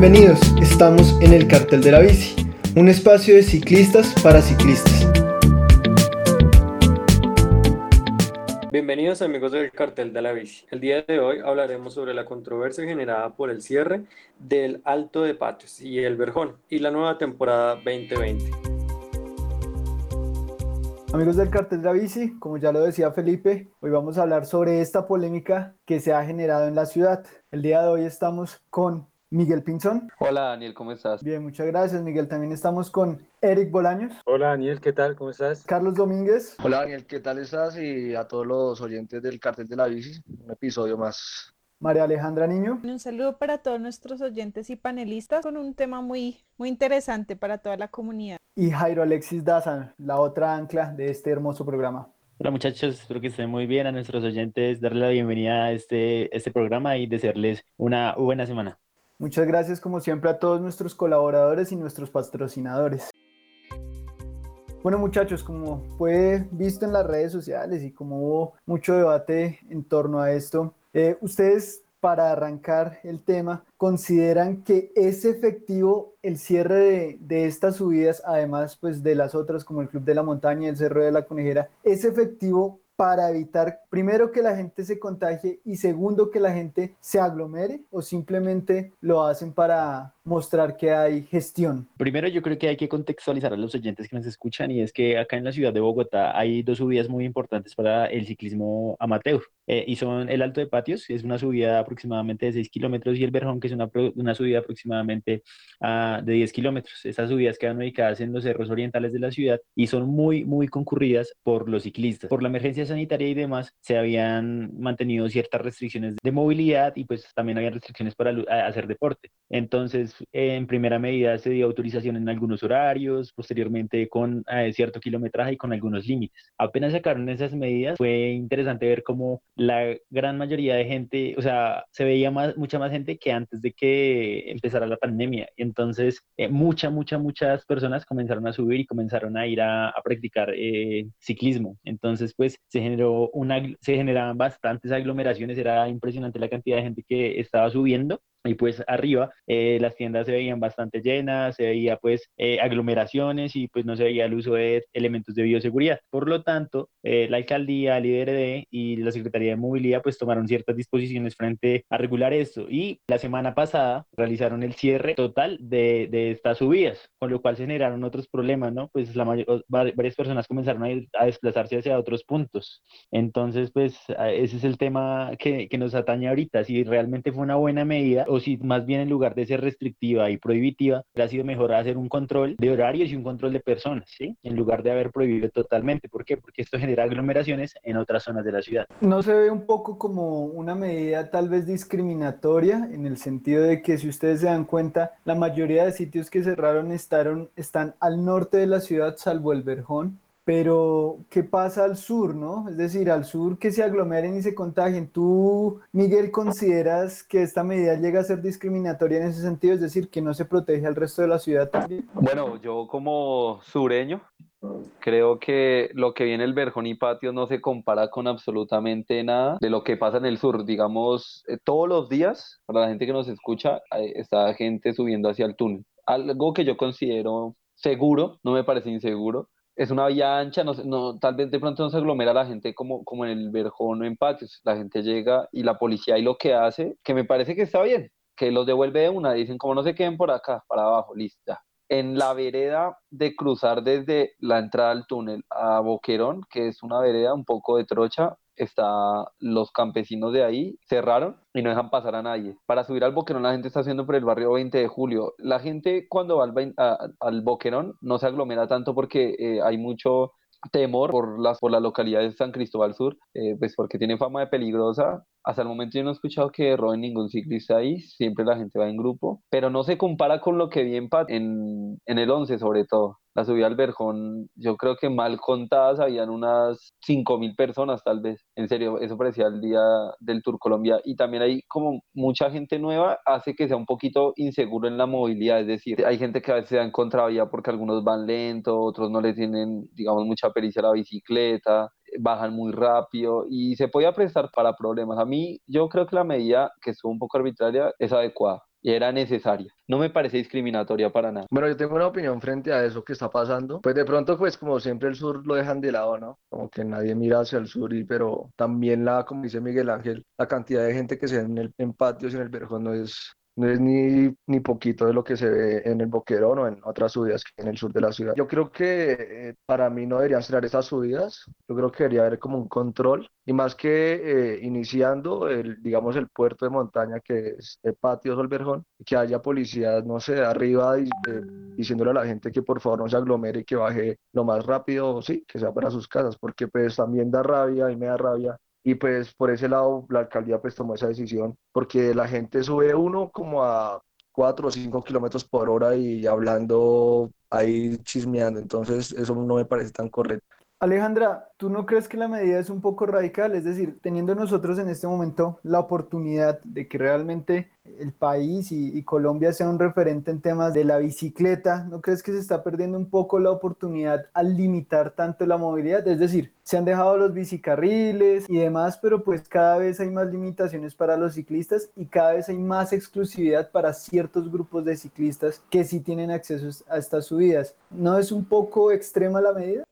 Bienvenidos, estamos en el Cartel de la Bici, un espacio de ciclistas para ciclistas. Bienvenidos amigos del Cartel de la Bici. El día de hoy hablaremos sobre la controversia generada por el cierre del Alto de Patios y el Verjón y la nueva temporada 2020. Amigos del Cartel de la Bici, como ya lo decía Felipe, hoy vamos a hablar sobre esta polémica que se ha generado en la ciudad. El día de hoy estamos con Miguel Pinzón. Hola Daniel, ¿cómo estás? Bien, muchas gracias Miguel. También estamos con Eric Bolaños. Hola Daniel, ¿qué tal? ¿Cómo estás? Carlos Domínguez. Hola Daniel, ¿qué tal estás? Y a todos los oyentes del Cartel de la Bici, un episodio más. María Alejandra Niño. Un saludo para todos nuestros oyentes y panelistas con un tema muy, muy interesante para toda la comunidad. Y Jairo Alexis Daza, la otra ancla de este hermoso programa. Hola muchachos, espero que estén muy bien a nuestros oyentes, darle la bienvenida a este, este programa y desearles una buena semana. Muchas gracias como siempre a todos nuestros colaboradores y nuestros patrocinadores. Bueno muchachos, como fue visto en las redes sociales y como hubo mucho debate en torno a esto, eh, ustedes para arrancar el tema, consideran que es efectivo el cierre de, de, estas subidas, además pues de las otras como el Club de la Montaña el Cerro de la Conejera, es efectivo para evitar, primero, que la gente se contagie y segundo, que la gente se aglomere o simplemente lo hacen para mostrar que hay gestión? Primero yo creo que hay que contextualizar a los oyentes que nos escuchan y es que acá en la ciudad de Bogotá hay dos subidas muy importantes para el ciclismo amateur eh, y son el Alto de Patios, que es una subida aproximadamente de 6 kilómetros y el Verjón, que es una, una subida aproximadamente uh, de 10 kilómetros. Estas subidas quedan ubicadas en los cerros orientales de la ciudad y son muy, muy concurridas por los ciclistas. Por la emergencia sanitaria y demás, se habían mantenido ciertas restricciones de movilidad y pues también había restricciones para hacer deporte. Entonces, en primera medida se dio autorización en algunos horarios, posteriormente con eh, cierto kilometraje y con algunos límites. Apenas sacaron esas medidas, fue interesante ver cómo la gran mayoría de gente, o sea, se veía más, mucha más gente que antes de que empezara la pandemia. Entonces, eh, mucha, mucha, muchas personas comenzaron a subir y comenzaron a ir a, a practicar eh, ciclismo. Entonces, pues se generó una, se generaban bastantes aglomeraciones, era impresionante la cantidad de gente que estaba subiendo y pues arriba eh, las tiendas se veían bastante llenas, se veía pues eh, aglomeraciones y pues no se veía el uso de elementos de bioseguridad. Por lo tanto, eh, la alcaldía, el IDRD y la Secretaría de Movilidad pues tomaron ciertas disposiciones frente a regular esto y la semana pasada realizaron el cierre total de, de estas subidas, con lo cual se generaron otros problemas, ¿no? Pues la varias personas comenzaron a, ir, a desplazarse hacia otros puntos. Entonces, pues ese es el tema que, que nos atañe ahorita, si realmente fue una buena medida o si más bien en lugar de ser restrictiva y prohibitiva, ha sido mejor hacer un control de horarios y un control de personas, ¿sí? En lugar de haber prohibido totalmente. ¿Por qué? Porque esto genera aglomeraciones en otras zonas de la ciudad. ¿No se ve un poco como una medida tal vez discriminatoria en el sentido de que si ustedes se dan cuenta, la mayoría de sitios que cerraron estaron, están al norte de la ciudad, salvo el Verjón? Pero, ¿qué pasa al sur, no? Es decir, al sur que se aglomeren y se contagien. ¿Tú, Miguel, consideras que esta medida llega a ser discriminatoria en ese sentido? Es decir, que no se protege al resto de la ciudad también. Bueno, yo como sureño, Creo que lo que viene el Verjón y Patio no se compara con absolutamente nada de lo que pasa en el sur. Digamos, eh, todos los días, para la gente que nos escucha, está gente subiendo hacia el túnel. Algo que yo considero seguro, no me parece inseguro, es una vía ancha, no, tal vez de pronto no se aglomera la gente como, como en el Verjón o en Patios. La gente llega y la policía y lo que hace, que me parece que está bien, que los devuelve de una, dicen como no se queden por acá, para abajo, lista. En la vereda de cruzar desde la entrada al túnel a Boquerón, que es una vereda un poco de trocha, está los campesinos de ahí cerraron y no dejan pasar a nadie. Para subir al Boquerón la gente está haciendo por el barrio 20 de julio. La gente cuando va al, al Boquerón no se aglomera tanto porque eh, hay mucho temor por las por la localidad de San Cristóbal Sur, eh, pues porque tiene fama de peligrosa. Hasta el momento yo no he escuchado que roben ningún ciclista ahí, siempre la gente va en grupo, pero no se compara con lo que vi en, en, en el 11 sobre todo la subida al Verjón, yo creo que mal contadas habían unas 5.000 personas tal vez. En serio, eso parecía el día del Tour Colombia. Y también hay como mucha gente nueva, hace que sea un poquito inseguro en la movilidad. Es decir, hay gente que a veces se da en contravía porque algunos van lento, otros no le tienen, digamos, mucha pericia a la bicicleta bajan muy rápido y se podía prestar para problemas. A mí yo creo que la medida que estuvo un poco arbitraria es adecuada y era necesaria. No me parece discriminatoria para nada. Bueno, yo tengo una opinión frente a eso que está pasando. Pues de pronto, pues como siempre el sur lo dejan de lado, ¿no? Como que nadie mira hacia el sur, y, pero también la, como dice Miguel Ángel, la cantidad de gente que se ve en, el, en patios en el Verjón no es, no es ni, ni poquito de lo que se ve en el Boquerón o en otras subidas que en el sur de la ciudad. Yo creo que eh, para mí no deberían ser estas subidas, yo creo que debería haber como un control y más que eh, iniciando el, digamos, el puerto de montaña que es el patio Solverjón, que haya policías, no sé, arriba eh, diciéndole a la gente que por favor no se aglomere y que baje lo más rápido, sí, que sea para sus casas, porque pues también da rabia y me da rabia y pues por ese lado la alcaldía pues tomó esa decisión porque la gente sube uno como a 4 o 5 kilómetros por hora y hablando ahí chismeando, entonces eso no me parece tan correcto. Alejandra, ¿tú no crees que la medida es un poco radical? Es decir, teniendo nosotros en este momento la oportunidad de que realmente el país y, Colombia sea un referente en temas de la bicicleta, ¿no crees que se está perdiendo un poco la oportunidad al limitar tanto la movilidad? Es decir, se han dejado los bicicarriles y demás, pero pues cada vez hay más limitaciones para los ciclistas y cada vez hay más exclusividad para ciertos grupos de ciclistas que sí tienen acceso a estas subidas. ¿No es un poco extrema la medida?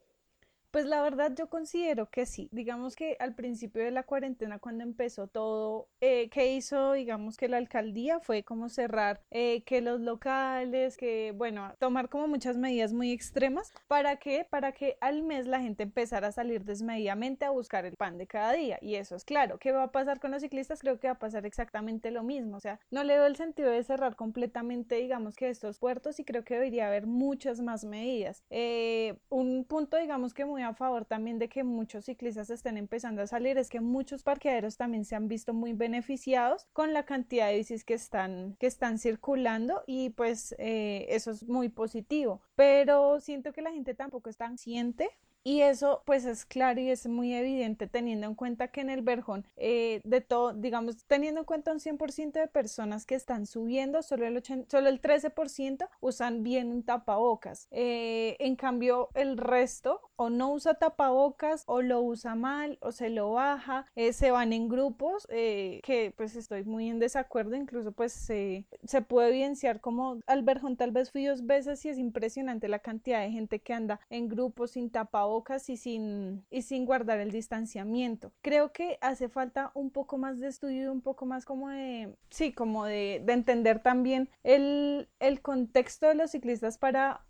Pues la verdad yo considero que sí. Digamos que al principio de la cuarentena, cuando empezó todo, eh, que hizo, digamos que la alcaldía fue como cerrar eh, que los locales, que bueno, tomar como muchas medidas muy extremas. ¿Para qué? Para que al mes la gente empezara a salir desmedidamente a buscar el pan de cada día. Y eso es claro. ¿Qué va a pasar con los ciclistas? Creo que va a pasar exactamente lo mismo. O sea, no le veo el sentido de cerrar completamente, digamos que estos puertos y creo que debería haber muchas más medidas. Eh, un punto, digamos que muy a favor también de que muchos ciclistas estén empezando a salir es que muchos parqueaderos también se han visto muy beneficiados con la cantidad de bicis que están, que están circulando y pues eh, eso es muy positivo. Pero siento que la gente tampoco es tan consciente y eso pues es claro y es muy evidente teniendo en cuenta que en el Verjón eh, de todo, digamos, teniendo en cuenta un 100% de personas que están subiendo, solo el, 80, solo el 13% usan bien un tapabocas. Eh, en cambio, el resto o no usa tapabocas o lo usa mal o se lo baja, eh, se van en grupos que pues estoy muy en desacuerdo, incluso pues se puede evidenciar como al Verjón tal vez fui dos veces y es impresionante la cantidad de gente que anda en grupos sin tapabocas y sin, y sin guardar el distanciamiento. Creo que hace falta un poco más de estudio, un poco más como de, sí, como de, de entender también el, el contexto de los ciclistas para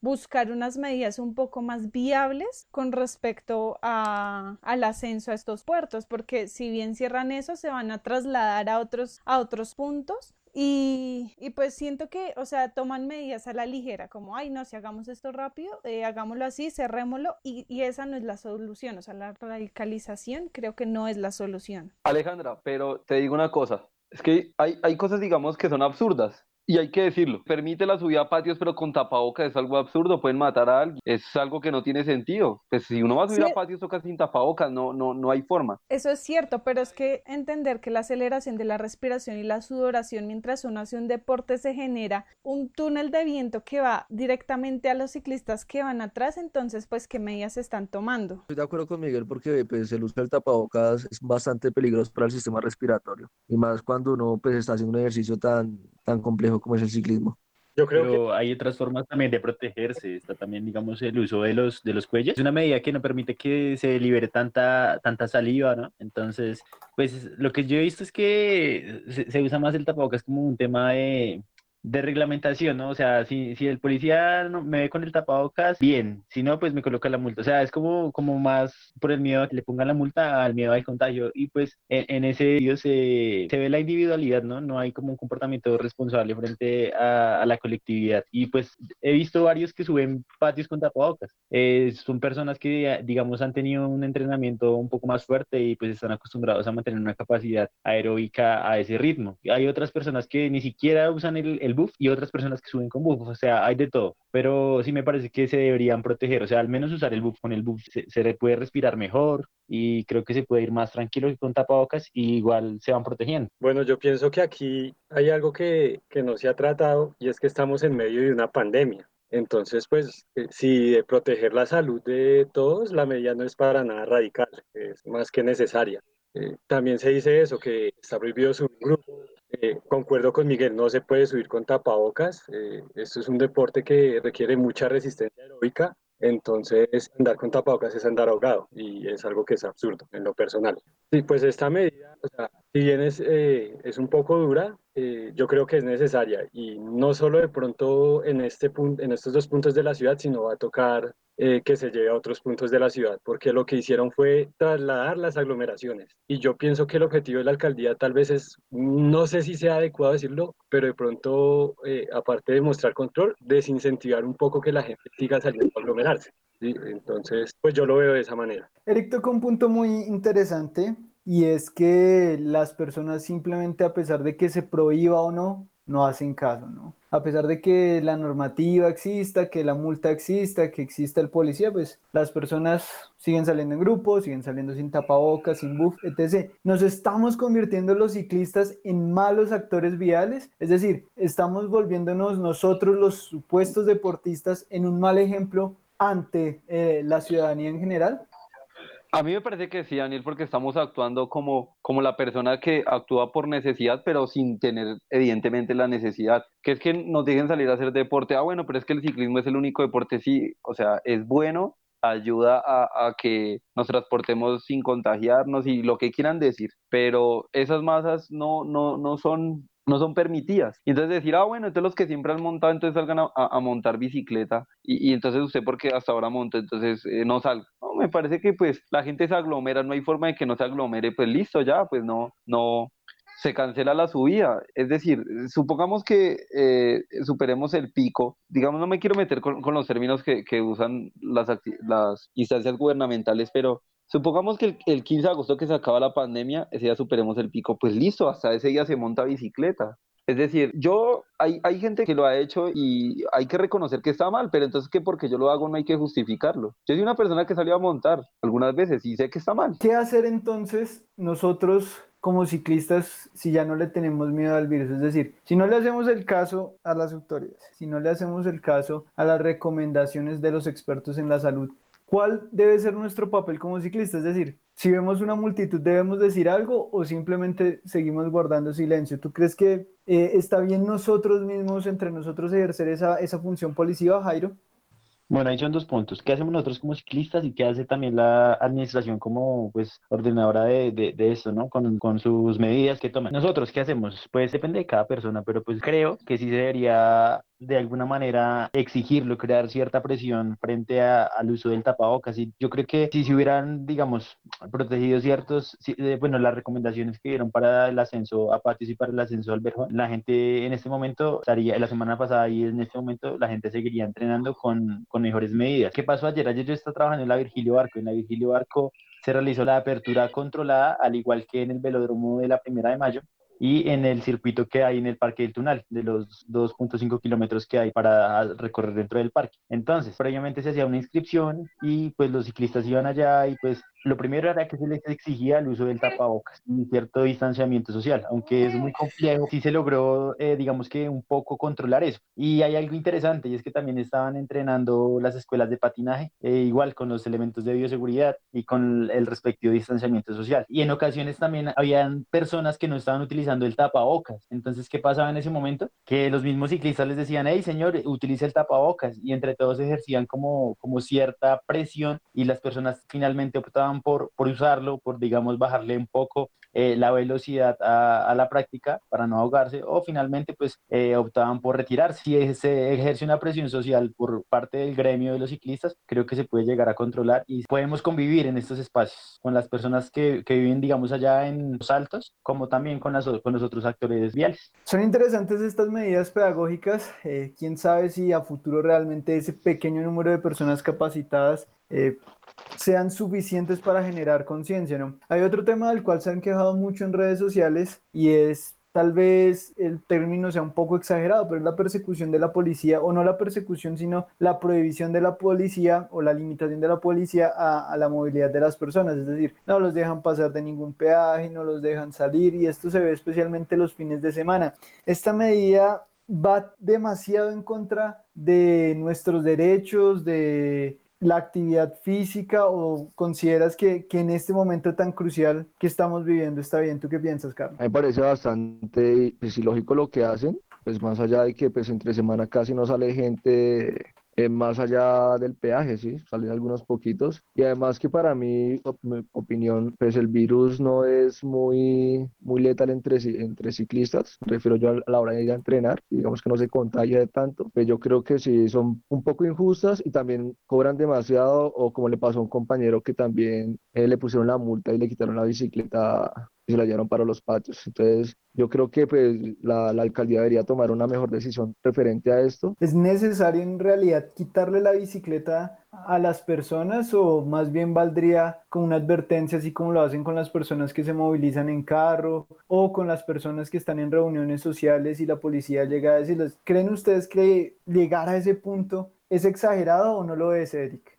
buscar unas medidas un poco más viables con respecto a, al ascenso a estos puertos, porque si bien cierran eso, se van a trasladar a otros, a otros puntos y, y, pues siento que, o sea, toman medidas a la ligera, como, ay, no, si hagamos esto rápido, eh, hagámoslo así, cerrémoslo, y, y, esa no es la solución, o sea, la radicalización creo que no es la solución. Alejandra, pero te digo una cosa, es que hay, hay cosas, digamos, que son absurdas. Y hay que decirlo, permite la subida a patios pero con tapabocas es algo absurdo, pueden matar a alguien, es algo que no tiene sentido. Pues si uno va a subir a patios toca sin tapabocas, no, no, no hay forma. Eso es cierto, pero es que entender que la aceleración de la respiración y la sudoración mientras uno hace un deporte se genera un túnel de viento que va directamente a los ciclistas que van atrás, entonces pues qué medidas se están tomando. Estoy de acuerdo con Miguel porque pues el uso del tapabocas es bastante peligroso para el sistema respiratorio y más cuando uno pues está haciendo un ejercicio tan, tan complejo como es el ciclismo. Yo creo Pero que hay otras formas también de protegerse. Está también, digamos, el uso de los, de los cuellos. Es una medida que no permite que se libere tanta, tanta saliva, ¿no? Entonces, pues lo que yo he visto es que se, se usa más el tapabocas como un tema de, de reglamentación, ¿no? O sea, si, si el policía no, me ve con el tapabocas, bien, si no, pues me coloca la multa. O sea, es como, como más por el miedo a que le pongan la multa al miedo al contagio. Y pues en, ese video se, se, ve la individualidad, ¿no? No hay como un comportamiento responsable frente a, a la colectividad. Y pues he visto varios que suben patios con tapabocas. Eh, son personas que, digamos, han tenido un entrenamiento un poco más fuerte y pues están acostumbrados a mantener una capacidad aeróbica a ese ritmo. Hay otras personas que ni siquiera usan el el buff y otras personas que suben con buff, o sea, hay de todo, pero sí me parece que se deberían proteger, o sea, al menos usar el buff con el buff se, se puede respirar mejor y creo que se puede ir más tranquilo con tapabocas y igual se van protegiendo. Bueno, yo pienso que aquí hay algo que, que no se ha tratado y es que estamos en medio de una pandemia. Entonces, pues, eh, si de proteger la salud de todos, la medida no es para nada radical, es más que necesaria. Eh, también se dice eso, que está prohibido subir grupo. Eh, concuerdo con Miguel, no se puede subir con tapabocas. Eh, esto es un deporte que requiere mucha resistencia aeróbica entonces, andar con tapabocas es andar ahogado y es algo que es absurdo en lo personal. Sí, pues esta medida, si bien es, eh, es un poco dura, eh, yo creo que es necesaria y no solo de pronto en, este punto, en estos dos puntos de la ciudad, sino va a tocar eh, que se lleve a otros puntos de la ciudad, porque lo que hicieron fue trasladar las aglomeraciones. Y yo pienso que el objetivo de la alcaldía tal vez es, no sé si sea adecuado decirlo, pero de pronto, aparte de mostrar control, desincentivar un poco que la gente siga saliendo a aglomerarse. Entonces, pues yo lo veo de esa manera. Eric tocó un punto muy interesante y es que las personas simplemente a pesar de que se prohíba o no, no hacen caso, ¿no? A pesar de que la normativa exista, que la multa exista, que exista el policía, pues las personas siguen saliendo en grupos, siguen saliendo sin tapabocas, sin buff, etc. Nos estamos convirtiendo los ciclistas en malos actores viales, es decir, estamos volviéndonos nosotros los supuestos deportistas en un mal ejemplo ante eh, la ciudadanía en general. A mí me parece que sí, Daniel, porque estamos actuando como, como la persona que actúa por necesidad, pero sin tener evidentemente la necesidad, que es que nos dejen salir a hacer deporte. Ah, bueno, pero es que el ciclismo es el único deporte, sí, o sea, es bueno, ayuda a, a que nos transportemos sin contagiarnos y lo que quieran decir, pero esas masas no, no, no son no son permitidas. Y entonces decir, ah, bueno, entonces los que siempre han montado, entonces salgan a, montar bicicleta y, entonces usted porque hasta ahora monta, entonces eh, no salga. Me parece que pues la gente se aglomera, no hay forma de que no se aglomere, pues listo, ya, pues no, no, se cancela la subida. Es decir, supongamos que eh, superemos el pico. Digamos, no me quiero meter con, los términos que, que usan las, las instancias gubernamentales, pero Supongamos que el, 15 de agosto que se acaba la pandemia, ese día superemos el pico, pues listo, hasta ese día se monta bicicleta. Es decir, yo, hay, hay gente que lo ha hecho y hay que reconocer que está mal, pero entonces que porque yo lo hago no hay que justificarlo. Yo soy una persona que salió a montar algunas veces y sé que está mal. ¿Qué hacer entonces nosotros como ciclistas si ya no le tenemos miedo al virus? Es decir, si no le hacemos el caso a las autoridades, si no le hacemos el caso a las recomendaciones de los expertos en la salud, ¿Cuál debe ser nuestro papel como ciclistas? Es decir, si vemos una multitud, ¿debemos decir algo o simplemente seguimos guardando silencio? ¿Tú crees que eh, está bien nosotros mismos, entre nosotros, ejercer esa, función policiva, Jairo? Bueno, ahí son dos puntos. ¿Qué hacemos nosotros como ciclistas y qué hace también la administración como pues ordenadora de, de, de esto, ¿no? Con, con, sus medidas que toman. Nosotros, ¿qué hacemos? Pues depende de cada persona, pero pues creo que sí se debería de alguna manera exigirlo, crear cierta presión frente al uso del tapabocas. Y yo creo que si se hubieran, digamos, protegido ciertos, eh, bueno, las recomendaciones que dieron para el ascenso a patios y para el ascenso al Berjón, la gente en este momento estaría, la semana pasada y en este momento la gente seguiría entrenando con, con mejores medidas. ¿Qué pasó ayer? Ayer yo estaba trabajando en la Virgilio Barco. En la Virgilio Barco se realizó la apertura controlada, al igual que en el velódromo de la primera de mayo y en el circuito que hay en el Parque del Tunal, de los 2.5 kilómetros que hay para recorrer dentro del parque. Entonces, previamente se hacía una inscripción y pues los ciclistas iban allá y pues lo primero era que se les exigía el uso del tapabocas y cierto distanciamiento social, aunque es muy complejo, sí se logró, eh, digamos que un poco controlar eso. Y hay algo interesante y es que también estaban entrenando las escuelas de patinaje, eh, igual con los elementos de bioseguridad y con el respectivo distanciamiento social. Y en ocasiones también habían personas que no estaban utilizando el tapabocas. Entonces, ¿qué pasaba en ese momento? Que los mismos ciclistas les decían, hey señor, utilice el tapabocas y entre todos ejercían como, como cierta presión y las personas finalmente optaban por, por usarlo, por, digamos, bajarle un poco eh, la velocidad a, la práctica para no ahogarse o finalmente pues eh, optaban por retirarse. Si se ejerce una presión social por parte del gremio de los ciclistas, creo que se puede llegar a controlar y podemos convivir en estos espacios con las personas que, que viven digamos allá en los altos como también con, las, con los otros actores viales. Son interesantes estas medidas pedagógicas. Eh, quién sabe si a futuro realmente ese pequeño número de personas capacitadas eh, sean suficientes para generar conciencia, ¿no? Hay otro tema del cual se han quejado mucho en redes sociales y es tal vez el término sea un poco exagerado, pero es la persecución de la policía, o no la persecución, sino la prohibición de la policía o la limitación de la policía a, a, la movilidad de las personas. Es decir, no los dejan pasar de ningún peaje, no los dejan salir, y esto se ve especialmente los fines de semana. Esta medida va demasiado en contra de nuestros derechos, de la actividad física o consideras que, que, en este momento tan crucial que estamos viviendo está bien? ¿Tú qué piensas, Carlos? Me parece bastante pues, ilógico lo que hacen, pues más allá de que pues entre semana casi no sale gente eh, más allá del peaje, sí, salen algunos poquitos. Y además que para mí, mi opinión, pues el virus no es muy, muy letal entre, entre ciclistas, me refiero yo a la hora de ir a entrenar, digamos que no se contagia de tanto, pues yo creo que sí, son un poco injustas y también cobran demasiado, o como le pasó a un compañero que también eh, le pusieron la multa y le quitaron la bicicleta y se la llevaron para los patios. Entonces, yo creo que pues, la, la, alcaldía debería tomar una mejor decisión referente a esto. ¿Es necesario en realidad quitarle la bicicleta a las personas o más bien valdría con una advertencia así como lo hacen con las personas que se movilizan en carro o con las personas que están en reuniones sociales y la policía llega a decirles, ¿creen ustedes que llegar a ese punto es exagerado o no lo es, Eric?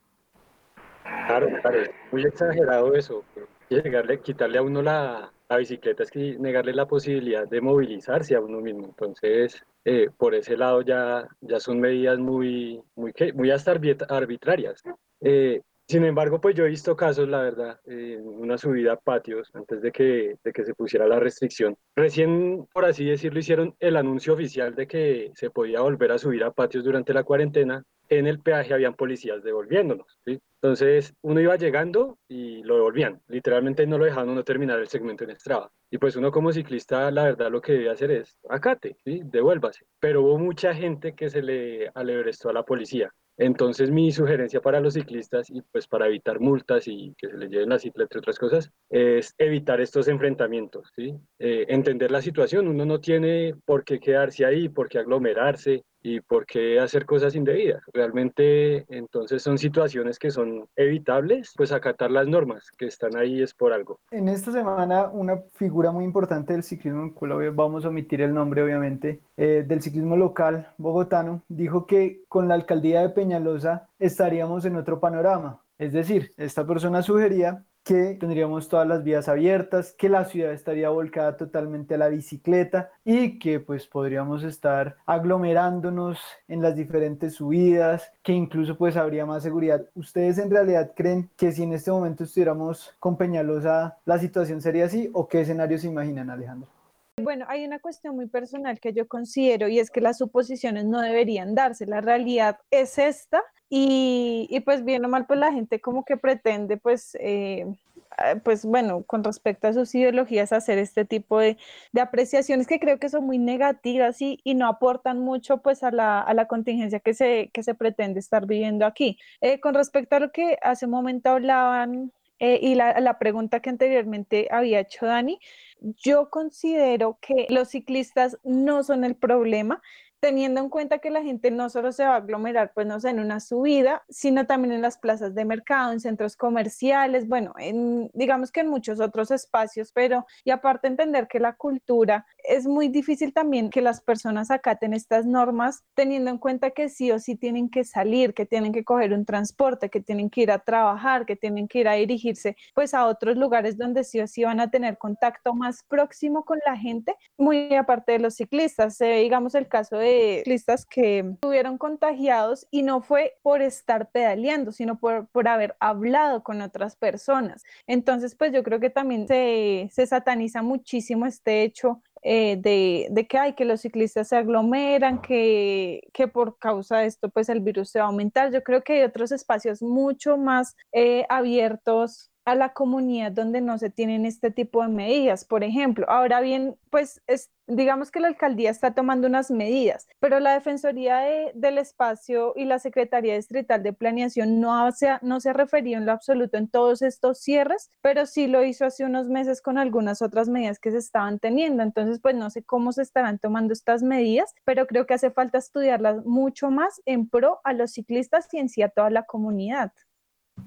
Claro, claro, muy exagerado eso. Llegarle, quitarle a uno la, la bicicleta es que negarle la posibilidad de movilizarse a uno mismo. Entonces, eh, por ese lado ya, ya son medidas muy, muy, muy hasta arbitrarias. Eh, sin embargo, pues yo he visto casos, la verdad, en una subida a patios antes de que, de que se pusiera la restricción. Recién, por así decirlo, hicieron el anuncio oficial de que se podía volver a subir a patios durante la cuarentena. En el peaje habían policías devolviéndonos. ¿sí? Entonces uno iba llegando y lo devolvían. Literalmente no lo dejaban uno terminar el segmento en Strava. Y pues uno como ciclista, la verdad lo que debe hacer es acate, ¿sí? devuélvase. Pero hubo mucha gente que se le alebrestó a la policía. Entonces mi sugerencia para los ciclistas y pues para evitar multas y que se les lleven la cicla, entre otras cosas, es evitar estos enfrentamientos, ¿sí? Eh, entender la situación, uno no tiene por qué quedarse ahí, por qué aglomerarse, y por qué hacer cosas indebidas. Realmente entonces son situaciones que son evitables, pues acatar las normas que están ahí es por algo. En esta semana una figura muy importante del ciclismo, en vamos a omitir el nombre obviamente, eh, del ciclismo local bogotano, dijo que con la alcaldía de Peñalosa estaríamos en otro panorama. Es decir, esta persona sugería que tendríamos todas las vías abiertas, que la ciudad estaría volcada totalmente a la bicicleta y que pues podríamos estar aglomerándonos en las diferentes subidas, que incluso pues habría más seguridad. ¿Ustedes en realidad creen que si en este momento estuviéramos con Peñalosa la situación sería así o qué escenario se imaginan Alejandro? Bueno, hay una cuestión muy personal que yo considero y es que las suposiciones no deberían darse. La realidad es esta y, y pues bien o mal, pues la gente como que pretende pues... Eh, ah, pues bueno, con respecto a sus ideologías, hacer este tipo de, de apreciaciones que creo que son muy negativas y, y no aportan mucho pues a la, a la, contingencia que se, que se pretende estar viviendo aquí. Eh, con respecto a lo que hace un momento hablaban eh, y la, la, pregunta que anteriormente había hecho Dani, yo considero que los ciclistas no son el problema, teniendo en cuenta que la gente no solo se va a aglomerar, pues no sé, en una subida, sino también en las plazas de mercado, en centros comerciales, bueno, en, digamos que en muchos otros espacios, pero y aparte entender que la cultura es muy difícil también que las personas acaten estas normas, teniendo en cuenta que sí o sí tienen que salir, que tienen que coger un transporte, que tienen que ir a trabajar, que tienen que ir a dirigirse pues a otros lugares donde sí o sí van a tener contacto más próximo con la gente, muy aparte de los ciclistas, eh, digamos el caso de ciclistas que estuvieron contagiados y no fue por estar pedaleando, sino por, por haber hablado con otras personas. Entonces, pues yo creo que también se, se sataniza muchísimo este hecho eh, de, de, que hay que los ciclistas se aglomeran, que, que, por causa de esto pues el virus se va a aumentar. Yo creo que hay otros espacios mucho más eh, abiertos a la comunidad donde no se tienen este tipo de medidas, por ejemplo. Ahora bien, pues es, digamos que la alcaldía está tomando unas medidas, pero la Defensoría del Espacio y la Secretaría Distrital de Planeación no, se, no se ha referido en lo absoluto en todos estos cierres, pero sí lo hizo hace unos meses con algunas otras medidas que se estaban teniendo. Entonces, pues no sé cómo se estarán tomando estas medidas, pero creo que hace falta estudiarlas mucho más en pro a los ciclistas y en sí a toda la comunidad.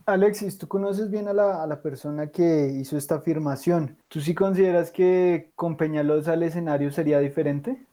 Alexis, tú conoces bien a la, persona que hizo esta afirmación. ¿Tú sí consideras que con Peñalosa el escenario sería diferente?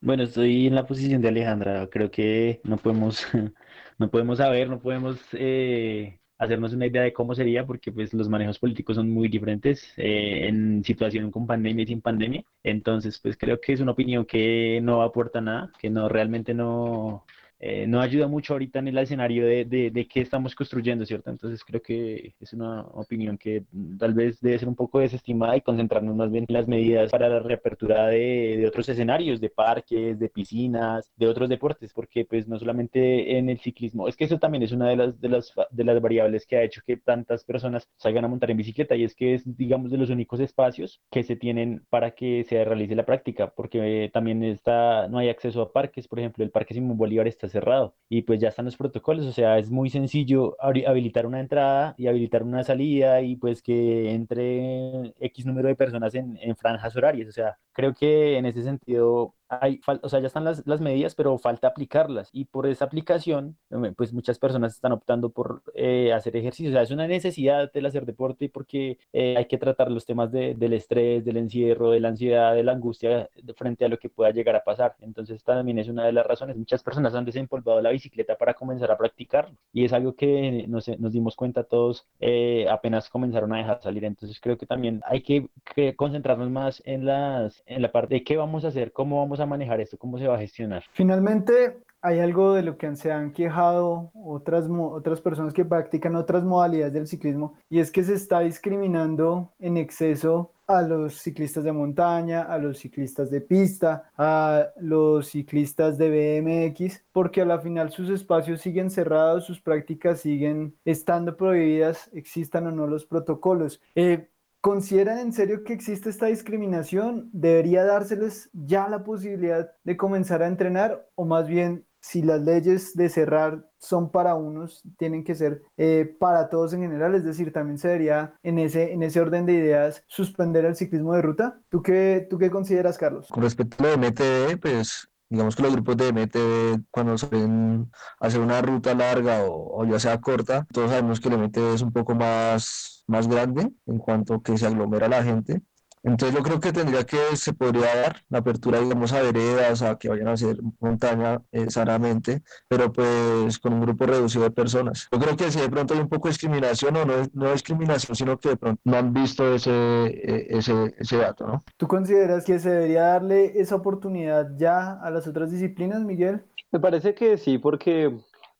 Bueno, estoy en la posición de Alejandra. Creo que no podemos, no podemos saber, no podemos eh, hacernos una idea de cómo sería, porque pues los manejos políticos son muy diferentes eh, en situación con pandemia y sin pandemia. Entonces, pues creo que es una opinión que no aporta nada, que no realmente no eh, no ayuda mucho ahorita en el escenario de, de, de, qué estamos construyendo, ¿cierto? Entonces creo que es una opinión que tal vez debe ser un poco desestimada y concentrarnos más bien en las medidas para la reapertura de, de otros escenarios, de parques, de piscinas, de otros deportes, porque pues no solamente en el ciclismo, es que eso también es una de las, de las, de las variables que ha hecho que tantas personas salgan a montar en bicicleta y es que es, digamos, de los únicos espacios que se tienen para que se realice la práctica, porque también está, no hay acceso a parques, por ejemplo, el Parque Simón Bolívar está cerrado. Y pues ya están los protocolos, o sea, es muy sencillo habilitar una entrada y habilitar una salida y pues que entre X número de personas en, franjas horarias, o sea, creo que en ese sentido hay, o sea, ya están las, las, medidas, pero falta aplicarlas. Y por esa aplicación, pues muchas personas están optando por eh, hacer ejercicio. O sea, es una necesidad el hacer deporte porque eh, hay que tratar los temas de, del estrés, del encierro, de la ansiedad, de la angustia frente a lo que pueda llegar a pasar. Entonces, también es una de las razones. Muchas personas han desempolvado la bicicleta para comenzar a practicar y es algo que nos, nos dimos cuenta todos eh, apenas comenzaron a dejar salir. Entonces, creo que también hay que, que concentrarnos más en, las, en la parte de qué vamos a hacer, cómo vamos a manejar esto? ¿Cómo se va a gestionar? Finalmente, hay algo de lo que se han quejado otras, otras personas que practican otras modalidades del ciclismo y es que se está discriminando en exceso a los ciclistas de montaña, a los ciclistas de pista, a los ciclistas de BMX, porque a la final sus espacios siguen cerrados, sus prácticas siguen estando prohibidas, existan o no los protocolos. Eh, ¿Consideran en serio que existe esta discriminación? ¿Debería dárseles ya la posibilidad de comenzar a entrenar? ¿O más bien, si las leyes de cerrar son para unos, tienen que ser eh, para todos en general? Es decir, también se debería, en ese, en ese orden de ideas, suspender el ciclismo de ruta. ¿Tú qué, tú qué consideras, Carlos? Con respecto a lo de MTD, pues digamos que los grupos de MTV cuando suelen hacer una ruta larga o, o, ya sea corta, todos sabemos que el MTV es un poco más más grande en cuanto que se aglomera la gente. Entonces yo creo que tendría que, se podría dar la apertura, digamos, a veredas, a que vayan a hacer montaña eh, sanamente, pero pues con un grupo reducido de personas. Yo creo que si de pronto hay un poco de discriminación, o no, no discriminación, sino que de pronto no han visto ese, eh, ese, ese dato, ¿no? ¿Tú consideras que se debería darle esa oportunidad ya a las otras disciplinas, Miguel? Me parece que sí, porque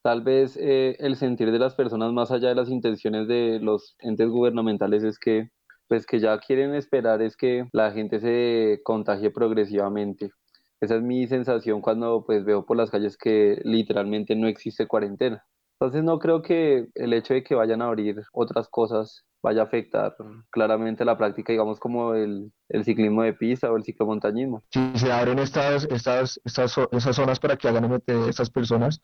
Tal vez eh, el sentir de las personas más allá de las intenciones de los entes gubernamentales es que pues que ya quieren esperar es que la gente se contagie progresivamente. Esa es mi sensación cuando pues veo por las calles que literalmente no existe cuarentena. Entonces no creo que el hecho de que vayan a abrir otras cosas vaya a afectar claramente la práctica, digamos, como el, el ciclismo de pista o el ciclomontañismo. Si se abren estas, estas, estas, esas zonas para que hagan MT estas personas,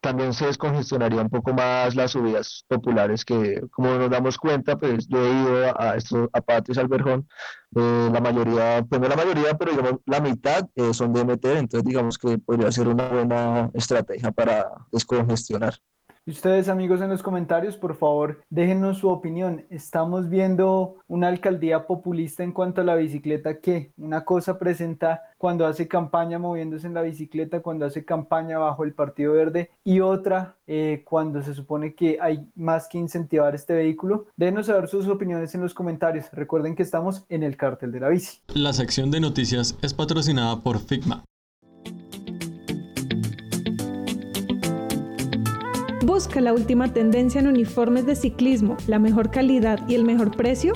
también se descongestionaría un poco más las subidas populares que, como nos damos cuenta, pues yo he ido a, estos a patios Alberjón, eh, la mayoría, pues no la mayoría, pero digamos la mitad eh, son de MT, entonces digamos que podría ser una buena estrategia para descongestionar. Y ustedes amigos en los comentarios, por favor, déjenos su opinión. Estamos viendo una alcaldía populista en cuanto a la bicicleta que una cosa presenta cuando hace campaña moviéndose en la bicicleta, cuando hace campaña bajo el Partido Verde y otra eh, cuando se supone que hay más que incentivar este vehículo. Déjenos saber sus opiniones en los comentarios. Recuerden que estamos en el cartel de la bici. La sección de noticias es patrocinada por Figma. Busca la última tendencia en uniformes de ciclismo, la mejor calidad y el mejor precio.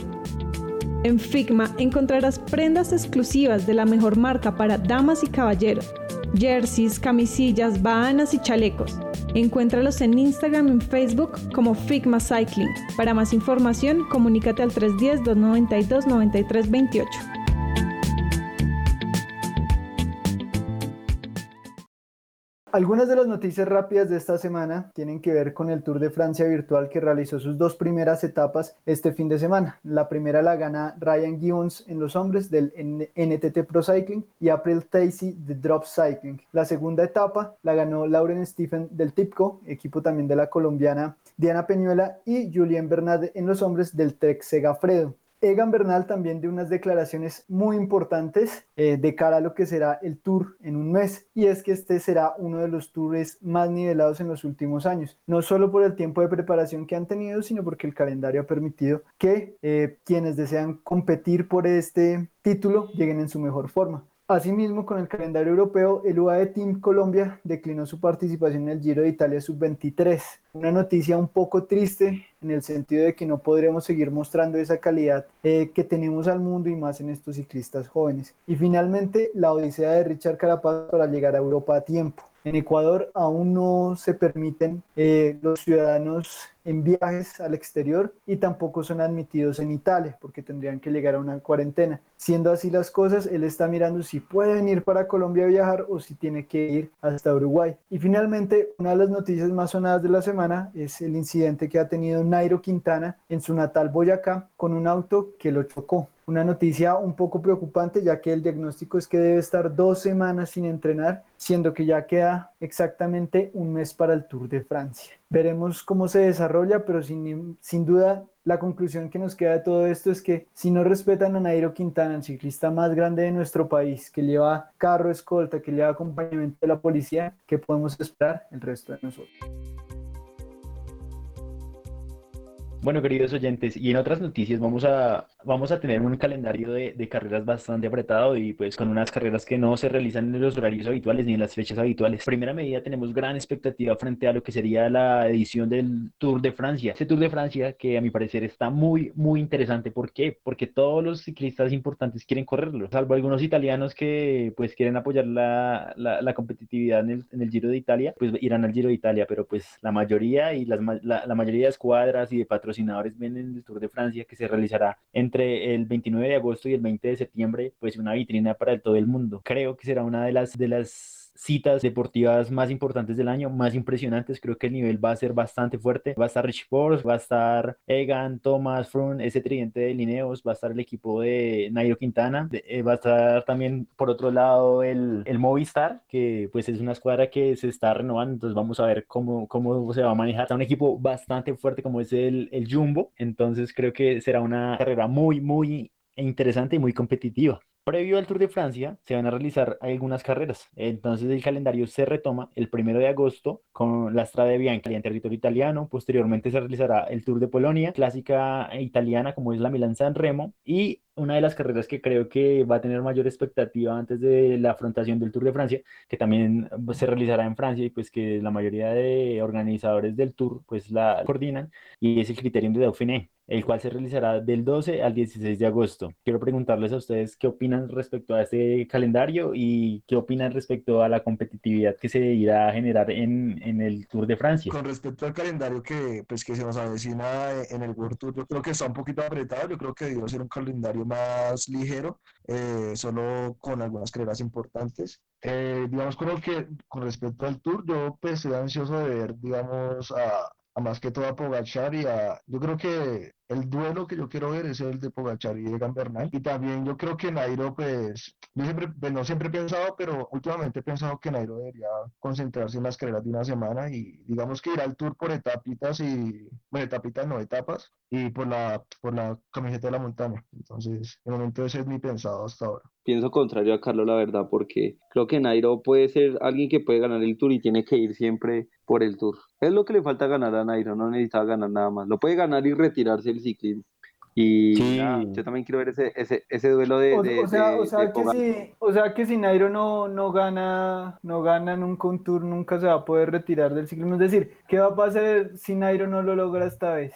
En Figma encontrarás prendas exclusivas de la mejor marca para damas y caballeros, jerseys, camisillas, bahanas y chalecos. Encuéntralos en Instagram y Facebook como Figma Cycling. Para más información, comunícate al 310-292-9328. Algunas de las noticias rápidas de esta semana tienen que ver con el Tour de Francia virtual que realizó sus dos primeras etapas este fin de semana. La primera la gana Ryan Gibbons en los hombres del NTT Pro Cycling y April Tacy de Drop Cycling. La segunda etapa la ganó Lauren Stephen del Tipco, equipo también de la colombiana Diana Peñuela y Julien Bernard en los hombres del Trek Segafredo. Egan Bernal también de unas declaraciones muy importantes eh, de cara a lo que será el tour en un mes y es que este será uno de los tours más nivelados en los últimos años, no solo por el tiempo de preparación que han tenido, sino porque el calendario ha permitido que eh, quienes desean competir por este título lleguen en su mejor forma. Asimismo, con el calendario europeo, el UAE Team Colombia declinó su participación en el Giro de Italia Sub-23. Una noticia un poco triste en el sentido de que no podremos seguir mostrando esa calidad eh, que tenemos al mundo y más en estos ciclistas jóvenes. Y finalmente, la odisea de Richard Carapaz para llegar a Europa a tiempo. En Ecuador aún no se permiten eh, los ciudadanos en viajes al exterior y tampoco son admitidos en Italia porque tendrían que llegar a una cuarentena. Siendo así las cosas, él está mirando si puede venir para Colombia a viajar o si tiene que ir hasta Uruguay. Y finalmente, una de las noticias más sonadas de la semana es el incidente que ha tenido Nairo Quintana en su natal Boyacá con un auto que lo chocó. Una noticia un poco preocupante ya que el diagnóstico es que debe estar dos semanas sin entrenar, siendo que ya queda exactamente un mes para el Tour de Francia. Veremos cómo se desarrolla, pero sin, sin duda la conclusión que nos queda de todo esto es que si no respetan a Nairo Quintana, el ciclista más grande de nuestro país, que lleva carro escolta, que lleva acompañamiento de la policía, ¿qué podemos esperar el resto de nosotros? Bueno, queridos oyentes, y en otras noticias vamos a, vamos a tener un calendario de, de, carreras bastante apretado y pues con unas carreras que no se realizan en los horarios habituales ni en las fechas habituales. Primera medida, tenemos gran expectativa frente a lo que sería la edición del Tour de Francia. Ese Tour de Francia que a mi parecer está muy, muy interesante. ¿Por qué? Porque todos los ciclistas importantes quieren correrlo, salvo algunos italianos que pues quieren apoyar la, la, la competitividad en el, en el, Giro de Italia, pues irán al Giro de Italia, pero pues la mayoría y las, la, la mayoría de escuadras y de patrocinadores patrocinadores ven en el Tour de Francia que se realizará entre el 29 de agosto y el 20 de septiembre, pues una vitrina para todo el mundo. Creo que será una de las de las citas deportivas más importantes del año, más impresionantes. Creo que el nivel va a ser bastante fuerte. Va a estar Rich Force, va a estar Egan, Thomas, Froome, ese tridente de Lineos, va a estar el equipo de Nairo Quintana, eh, va a estar también por otro lado el, el, Movistar, que pues es una escuadra que se está renovando, entonces vamos a ver cómo, cómo se va a manejar. Está un equipo bastante fuerte como es el, el Jumbo, entonces creo que será una carrera muy, muy interesante y muy competitiva. Previo al Tour de Francia se van a realizar algunas carreras, entonces el calendario se retoma el primero de agosto con la Strada Bianca en territorio italiano, posteriormente se realizará el Tour de Polonia, clásica italiana como es la Milán San Remo y una de las carreras que creo que va a tener mayor expectativa antes de la afrontación del Tour de Francia, que también se realizará en Francia y pues que la mayoría de organizadores del Tour pues la coordinan y es el Criterium de Dauphiné el cual se realizará del 12 al 16 de agosto. Quiero preguntarles a ustedes qué opinan respecto a este calendario y qué opinan respecto a la competitividad que se irá a generar en, en el Tour de Francia. Con respecto al calendario que, pues, que se nos avecina en el World Tour, yo creo que está un poquito apretado, yo creo que debe ser un calendario más ligero, eh, solo con algunas carreras importantes. Eh, digamos, con, que, con respecto al Tour, yo pues estoy ansioso de ver, digamos, a, a más que todo a Pogachar y a... Yo creo que el duelo que yo quiero ver es el de Pogachar y Egan Bernal. Y también yo creo que Nairo, pues, yo siempre, pues, no siempre he pensado, pero últimamente he pensado que Nairo debería concentrarse en las carreras de una semana y digamos que ir al tour por etapitas y, bueno, etapitas no, etapas, y por la, por la camiseta de la montaña. Entonces, de momento ese es mi pensado hasta ahora. Pienso contrario a Carlos, la verdad, porque creo que Nairo puede ser alguien que puede ganar el tour y tiene que ir siempre por el tour. Es lo que le falta ganar a Nairo, no necesita ganar nada más. Lo puede ganar y retirarse el ciclismo. Y Sí. yo también quiero ver ese, ese, ese duelo de, O, de- o sea, de- o sea de que si, o sea que si Nairo no, no gana, no gana nunca un tour, nunca se va a poder retirar del ciclismo. Es decir, ¿qué va a pasar si Nairo no lo logra esta vez?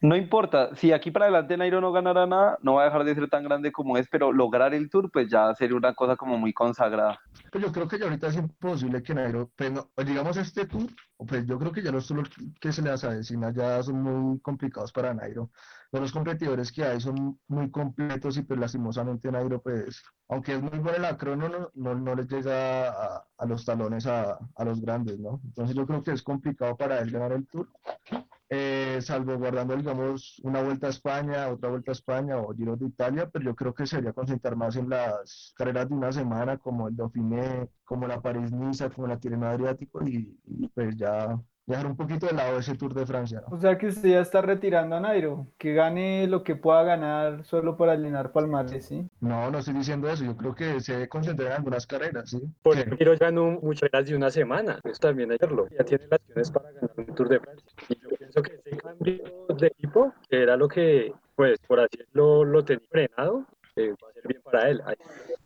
No importa, si aquí para adelante Nairo no ganara nada, no va a dejar de ser tan grande como es, pero lograr el tour, pues ya sería una cosa como muy consagrada. Pues yo creo que ya ahorita es imposible que Nairo, pues no, pues digamos este tour, pues yo creo que ya los tours que se le avecinan ya son muy complicados para Nairo. Todos los competidores que hay son muy completos y pues lastimosamente Nairo pues, aunque es muy bueno en la crono, no, no, no les llega a, a los talones a, a los grandes, ¿no? Entonces yo creo que es complicado para él ganar el tour. Eh, salvo guardando, digamos, una vuelta a España, otra vuelta a España o Giro de Italia, pero yo creo que sería concentrar más en las carreras de una semana, como el Dauphiné, como la París-Niza, como la Tirreno Adriático, y, y pues ya dejar un poquito de lado ese Tour de Francia, ¿no? O sea que usted ya está retirando a Nairo, que gane lo que pueda ganar solo para llenar palmares, ¿sí? No, no estoy diciendo eso, yo creo que se debe concentrar en algunas carreras, ¿sí? Por Que- ejemplo, ganó muchas carreras de una semana, eso también hay que verlo. Ya tiene las opciones para ganar un Tour de Francia. Y yo pienso que ese cambio de equipo, que era lo que, pues, por así decirlo, lo tenía frenado, eh, va a ser bien para él.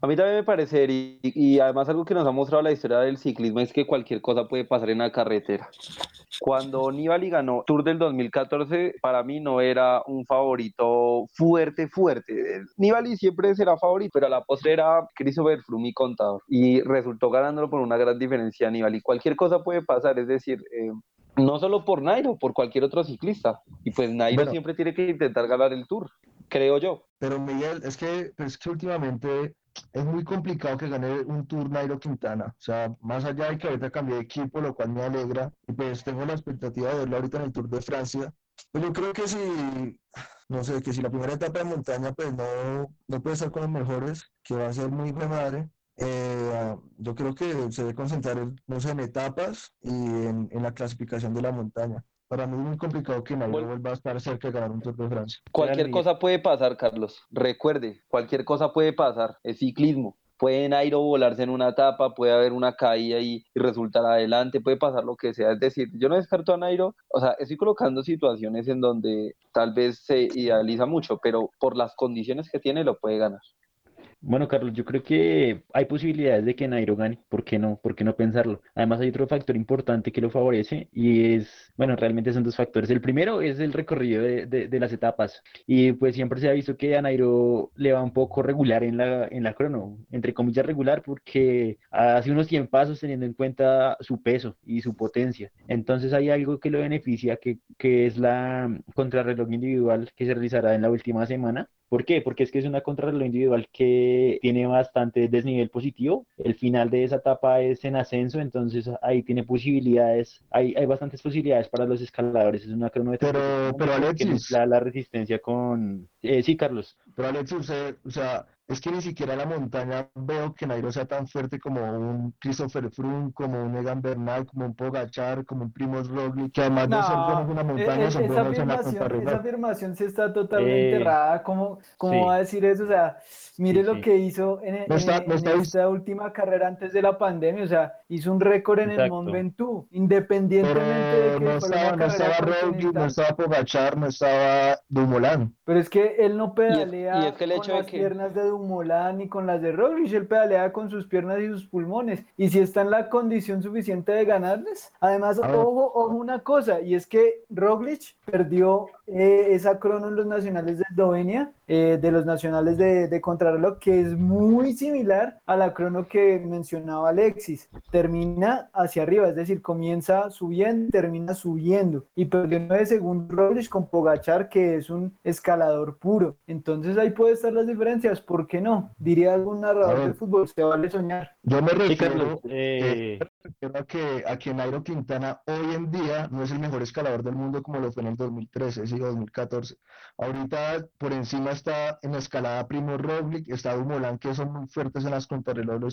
A mí también me parece, y, y además algo que nos ha mostrado la historia del ciclismo es que cualquier cosa puede pasar en la carretera. Cuando Nibali ganó Tour del 2014, para mí no era un favorito fuerte, fuerte. Nibali siempre será favorito, pero a la postre era Christopher Froome contador. Y resultó ganándolo por una gran diferencia a Nibali. Cualquier cosa puede pasar, es decir, eh, no solo por Nairo, por cualquier otro ciclista. Y pues Nairo Bueno. siempre tiene que intentar ganar el Tour, creo yo. Pero Miguel, es que, pues, que últimamente es muy complicado que gane un Tour Nairo Quintana. O sea, más allá de que ahorita cambié de equipo, lo cual me alegra, y pues tengo la expectativa de verlo ahorita en el Tour de Francia. Pues yo creo que si, no sé, que si la primera etapa de montaña pues no, no puede estar con los mejores, que va a ser muy hijo madre, eh, yo creo que se debe concentrar, en, no sé, en etapas y en, en la clasificación de la montaña. Para mí es muy complicado que Nairo Bueno. vuelva a estar cerca de ganar un Tour de Francia. Cualquier cosa puede pasar, Carlos. Recuerde, cualquier cosa puede pasar. Es ciclismo. Puede Nairo volarse en una etapa, puede haber una caída y, y resultar adelante, puede pasar lo que sea. Es decir, yo no descarto a Nairo, o sea, estoy colocando situaciones en donde tal vez se idealiza mucho, pero por las condiciones que tiene lo puede ganar. Bueno, Carlos, yo creo que hay posibilidades de que Nairo gane. ¿Por qué no? ¿Por qué no pensarlo? Además, hay otro factor importante que lo favorece y es, bueno, realmente son dos factores. El primero es el recorrido de, de- de las etapas. Y pues siempre se ha visto que a Nairo le va un poco regular en la, en la crono, entre comillas regular, porque hace unos tiempazos teniendo en cuenta su peso y su potencia. Entonces hay algo que lo beneficia, que, que es la contrarreloj individual que se realizará en la última semana. ¿Por qué? Porque es que es una contrarreloj individual que tiene bastante desnivel positivo. El final de esa etapa es en ascenso, entonces ahí tiene posibilidades, hay, hay bastantes posibilidades para los escaladores. Es una cronometralla Pero- pero Alexis. la resistencia con... eh, sí, Carlos. Pero Alex, usted, o sea, es que ni siquiera la montaña veo que Nairo sea tan fuerte como un Christopher Froome, como un Egan Bernal, como un Pogacar, como un Primoz Roglic, que además de ser buenos en la e- montaña, e- son esa buenos en la afirmación, esa afirmación sí está totalmente Eh, errada. ¿Cómo, cómo sí. va a decir eso? O sea, mire Sí, lo sí. que hizo en, No está- en- no en está- esta última carrera antes de la pandemia. O sea, hizo un récord en el Exacto. Mont Ventoux, independientemente de Pero que no estaba, no estaba Roglic, no estaba Pogacar, no estaba Dumoulin. Pero es que él no y pedalea es que el con hecho de las que- piernas de Dumoulin ni con las de Roglic, él pedalea con sus piernas y sus pulmones. Y si está en la condición suficiente de ganarles, además, ojo, ojo una cosa, y es que Roglic perdió eh, esa crono en los nacionales de Eslovenia, eh, de los nacionales de, de contrarreloj, que es muy similar a la crono que mencionaba Alexis. Termina hacia arriba, es decir, comienza subiendo, termina subiendo. Y perdió 9 segundos Roglic con Pogachar, que es un escalador puro. Entonces ahí puede estar las diferencias, ¿por qué no? Diría algún narrador ver. de fútbol, se vale soñar. Yo me refiero, Carlos. eh, refiero a que, a que Nairo Quintana hoy en día no es el mejor escalador del mundo como lo fue en el 2013, sí, 2014. Ahorita por encima está en la escalada Primo Roglic, está Dumoulin, que son muy fuertes en las contrarreloj,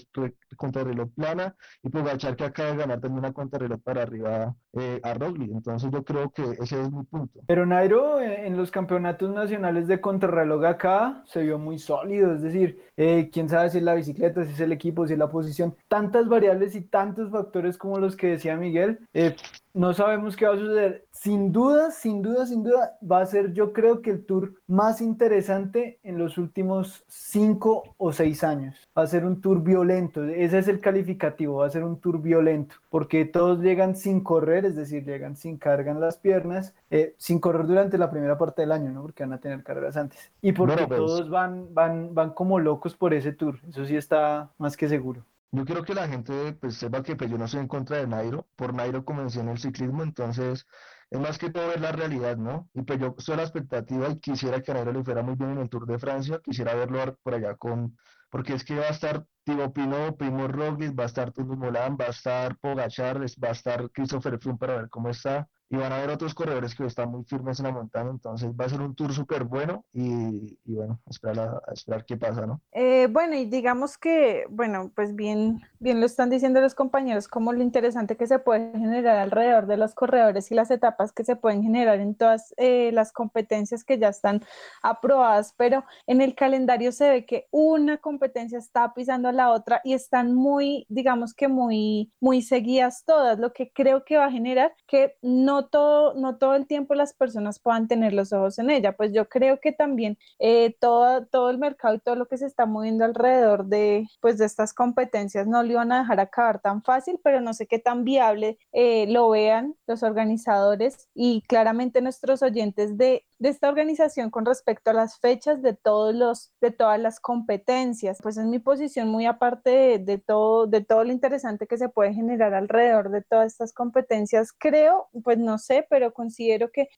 contrarreloj plana, y Pogacar que acaba de ganar también una contrarreloj para arriba eh, a Roglic. Entonces yo creo que ese es mi punto. Pero Nairo en, en los campeonatos nacionales de contrarreloj acá se vio muy sólido, es decir, eh, quién sabe si es la bicicleta, si es el equipo, si es la posición, tantas variables y tantos factores como los que decía Miguel, eh, no sabemos qué va a suceder. Sin duda, sin duda, sin duda, va a ser yo creo que el tour más interesante en los últimos cinco o seis años. Va a ser un tour violento, ese es el calificativo, va a ser un tour violento, porque todos llegan sin correr, es decir, llegan sin carga en las piernas, eh, sin correr durante la primera parte del año, ¿no? Porque van a tener carreras antes. Y porque pues- todos van, van, van como locos por ese tour, eso sí está más que seguro. Yo quiero que la gente pues sepa que pues, yo no estoy en contra de Nairo, por Nairo comencé en el ciclismo, entonces es más que todo ver la realidad, ¿no? Y pues yo estoy a la expectativa y quisiera que Nairo le fuera muy bien en el Tour de Francia, quisiera verlo por allá con, porque es que va a estar Thibaut Pinot, Primo Roglic, va a estar Tour Dumoulin, va a estar Pogacar, es- va a estar Christopher Froome para ver cómo está, y van a haber otros corredores que están muy firmes en la montaña, entonces va a ser un tour súper bueno y, bueno, esperar, a- a esperar qué pasa, ¿no? Eh, bueno, y digamos que, bueno, pues bien, bien lo están diciendo los compañeros, como lo interesante que se puede generar alrededor de los corredores y las etapas que se pueden generar en todas eh, las competencias que ya están aprobadas, pero en el calendario se ve que una competencia está pisando a la otra y están muy, digamos que muy, muy seguidas todas, lo que creo que va a generar que no no todo, no todo el tiempo las personas puedan tener los ojos en ella. Pues yo creo que también eh, todo, todo el mercado y todo lo que se está moviendo alrededor de, pues, de estas competencias no le iban a dejar acabar tan fácil, pero no sé qué tan viable eh, lo vean los organizadores y claramente nuestros oyentes de, de esta organización con respecto a las fechas de todos los, de todas las competencias. Pues es mi posición muy aparte de, todo, de todo lo interesante que se puede generar alrededor de todas estas competencias. Creo, pues no sé, pero considero que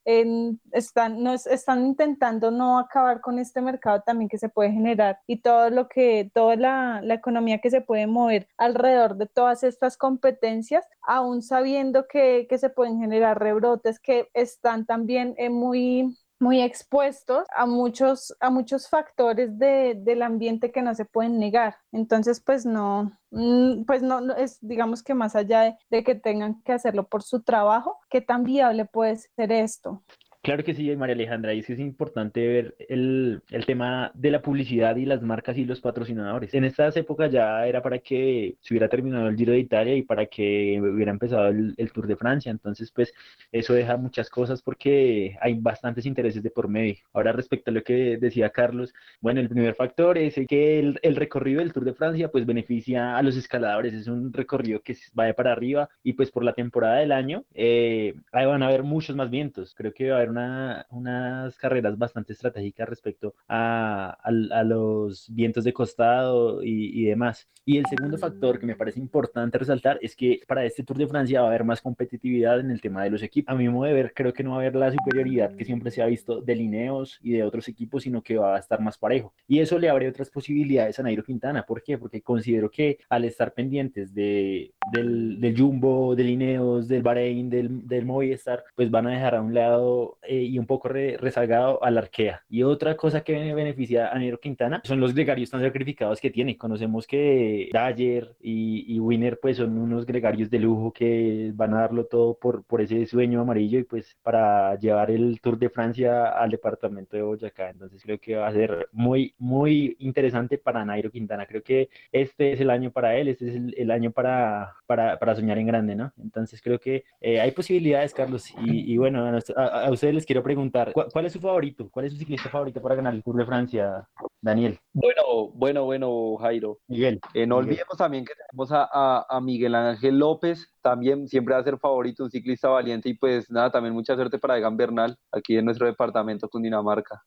están, no, están intentando no acabar con este mercado también que se puede generar y todo lo que, toda la, la economía que se puede mover alrededor de todas estas competencias, aún sabiendo que, que se pueden generar rebrotes que están también eh, muy muy expuestos a muchos, a muchos factores de, del ambiente que no se pueden negar. Entonces, pues no, mm, pues no, es, digamos que más allá de, de, que tengan que hacerlo por su trabajo, ¿qué tan viable puede ser esto? Claro que sí, María Alejandra, y que es importante ver el, el, tema de la publicidad y las marcas y los patrocinadores. En estas épocas ya era para que se hubiera terminado el Giro de Italia y para que hubiera empezado el, Tour de Francia. Entonces, pues eso deja muchas cosas porque hay bastantes intereses de por medio. Ahora, respecto a lo que decía Carlos, bueno, el primer factor es que el, el recorrido del Tour de Francia pues beneficia a los escaladores. Es un recorrido que va de para arriba y pues por la temporada del año eh, ahí van a haber muchos más vientos. Creo que va a haber una, unas carreras bastante estratégicas respecto a, a, a los vientos de costado y, y, demás. Y el segundo factor que me parece importante resaltar es que para este Tour de Francia va a haber más competitividad en el tema de los equipos. A mi modo de ver, creo que no va a haber la superioridad que siempre se ha visto de Lineos y de otros equipos, sino que va a estar más parejo. Y eso le abre otras posibilidades a Nairo Quintana. ¿Por qué? Porque considero que al estar pendientes de, del, del Jumbo, de Lineos, del Bahrein, del, del Movistar, pues van a dejar a un lado eh, y un poco re, rezagado al Arkea. Y otra cosa que beneficia a Nairo Quintana son los gregarios tan sacrificados que tiene. Conocemos que Dyer y, y, Winner pues son unos gregarios de lujo que van a darlo todo por, por ese sueño amarillo y pues para llevar el Tour de Francia al departamento de Boyacá. Entonces creo que va a ser muy, muy interesante para Nairo Quintana. Creo que este es el año para él, este es el, el año para, para, para, soñar en grande, ¿no? Entonces creo que eh, hay posibilidades, Carlos. Y, y bueno, a, a, a ustedes les quiero preguntar, ¿cuál, ¿cuál, es su favorito? ¿Cuál es su ciclista favorito para ganar el Tour de Francia, Daniel? Bueno, bueno, bueno, Jairo. Miguel. Eh, no Miguel. olvidemos también que tenemos a, a, a, Miguel Ángel López, también siempre va a ser favorito, un ciclista valiente y pues nada, también mucha suerte para Egan Bernal aquí en nuestro departamento Cundinamarca.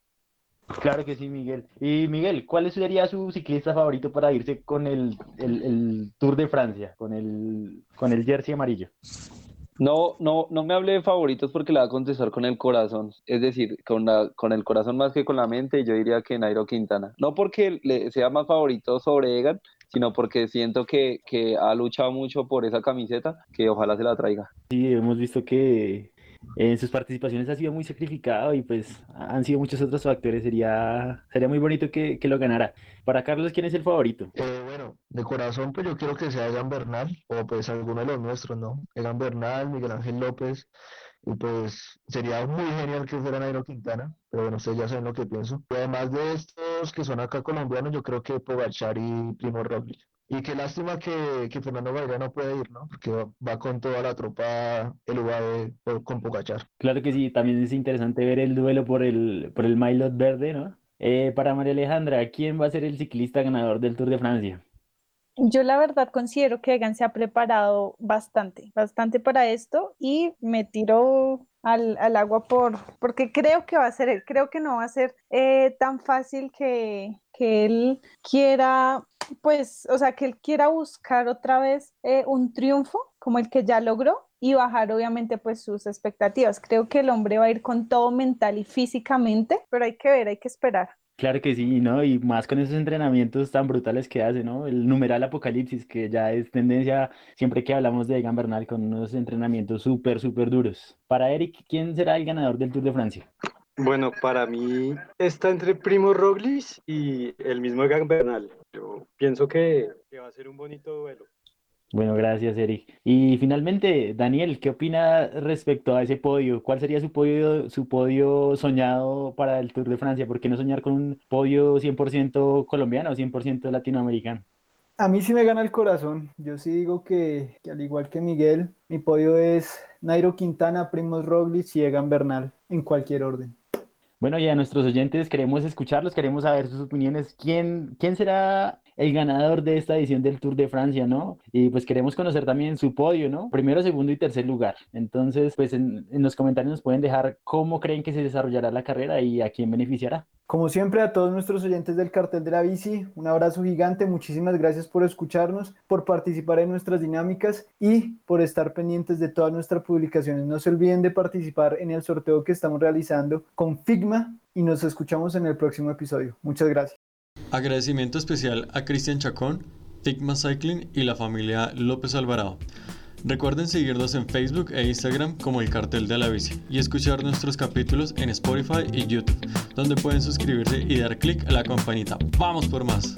Claro que sí, Miguel. Y Miguel, ¿cuál sería su ciclista favorito para irse con el, el, el Tour de Francia, con el, con el jersey amarillo? No, no, no me hable de favoritos porque le va a contestar con el corazón, es decir, con, la, con el corazón más que con la mente, yo diría que Nairo Quintana. No porque le sea más favorito sobre Egan, sino porque siento que, que ha luchado mucho por esa camiseta, que ojalá se la traiga. Sí, hemos visto que en sus participaciones ha sido muy sacrificado y pues han sido muchos otros factores. Sería, sería muy bonito que, que lo ganara. Para Carlos, ¿quién es el favorito? Eh, bueno, de corazón, pues yo quiero que sea Egan Bernal o pues alguno de los nuestros, ¿no? Egan Bernal, Miguel Ángel López. Y pues sería muy genial que fuera Nairo Quintana, pero bueno, ustedes ya saben lo que pienso. Y además de estos que son acá colombianos, yo creo que Pogachar y Primo Roglic. Y qué lástima que, que Fernando Gaviria no puede ir, ¿no? Porque va, va, con toda la tropa el UAE con Pogachar. Claro que sí, también es interesante ver el duelo por el, por el Maillot verde, ¿no? Eh, para María Alejandra, ¿quién va a ser el ciclista ganador del Tour de Francia? Yo la verdad considero que Egan se ha preparado bastante, bastante para esto y me tiro al, al, agua por, porque creo que va a ser creo que no va a ser eh, tan fácil que, que él quiera, pues, o sea, que él quiera buscar otra vez eh, un triunfo como el que ya logró y bajar obviamente pues sus expectativas. Creo que el hombre va a ir con todo mental y físicamente, pero hay que ver, hay que esperar. Claro que sí, ¿no? Y más con esos entrenamientos tan brutales que hace, ¿no? El numeral apocalipsis, que ya es tendencia siempre que hablamos de Egan Bernal con unos entrenamientos súper, súper duros. Para Eric, ¿quién será el ganador del Tour de Francia? Bueno, para mí está entre Primo Roglic y el mismo Egan Bernal. Yo pienso que, que va a ser un bonito duelo. Bueno, gracias, Eric. Y finalmente, Daniel, ¿qué opina respecto a ese podio? ¿Cuál sería su podio, su podio soñado para el Tour de Francia? ¿Por qué no soñar con un podio 100% colombiano o 100% latinoamericano? A mí sí me gana el corazón. Yo sí digo que, que al igual que Miguel, mi podio es Nairo Quintana, Primos Roglic y Egan Bernal, en cualquier orden. Bueno, y a nuestros oyentes queremos escucharlos, queremos saber sus opiniones. ¿Quién, quién será el ganador de esta edición del Tour de Francia, ¿no? Y pues queremos conocer también su podio, ¿no? Primero, segundo y tercer lugar. Entonces, pues en, en los comentarios nos pueden dejar cómo creen que se desarrollará la carrera y a quién beneficiará. Como siempre, a todos nuestros oyentes del cartel de la bici, un abrazo gigante, muchísimas gracias por escucharnos, por participar en nuestras dinámicas y por estar pendientes de todas nuestras publicaciones. No se olviden de participar en el sorteo que estamos realizando con Figma y nos escuchamos en el próximo episodio. Muchas gracias. Agradecimiento especial a Cristian Chacón, Figma Cycling y la familia López Alvarado. Recuerden seguirnos en Facebook e Instagram como el cartel de la bici y escuchar nuestros capítulos en Spotify y YouTube, donde pueden suscribirse y dar clic a la campanita. ¡Vamos por más!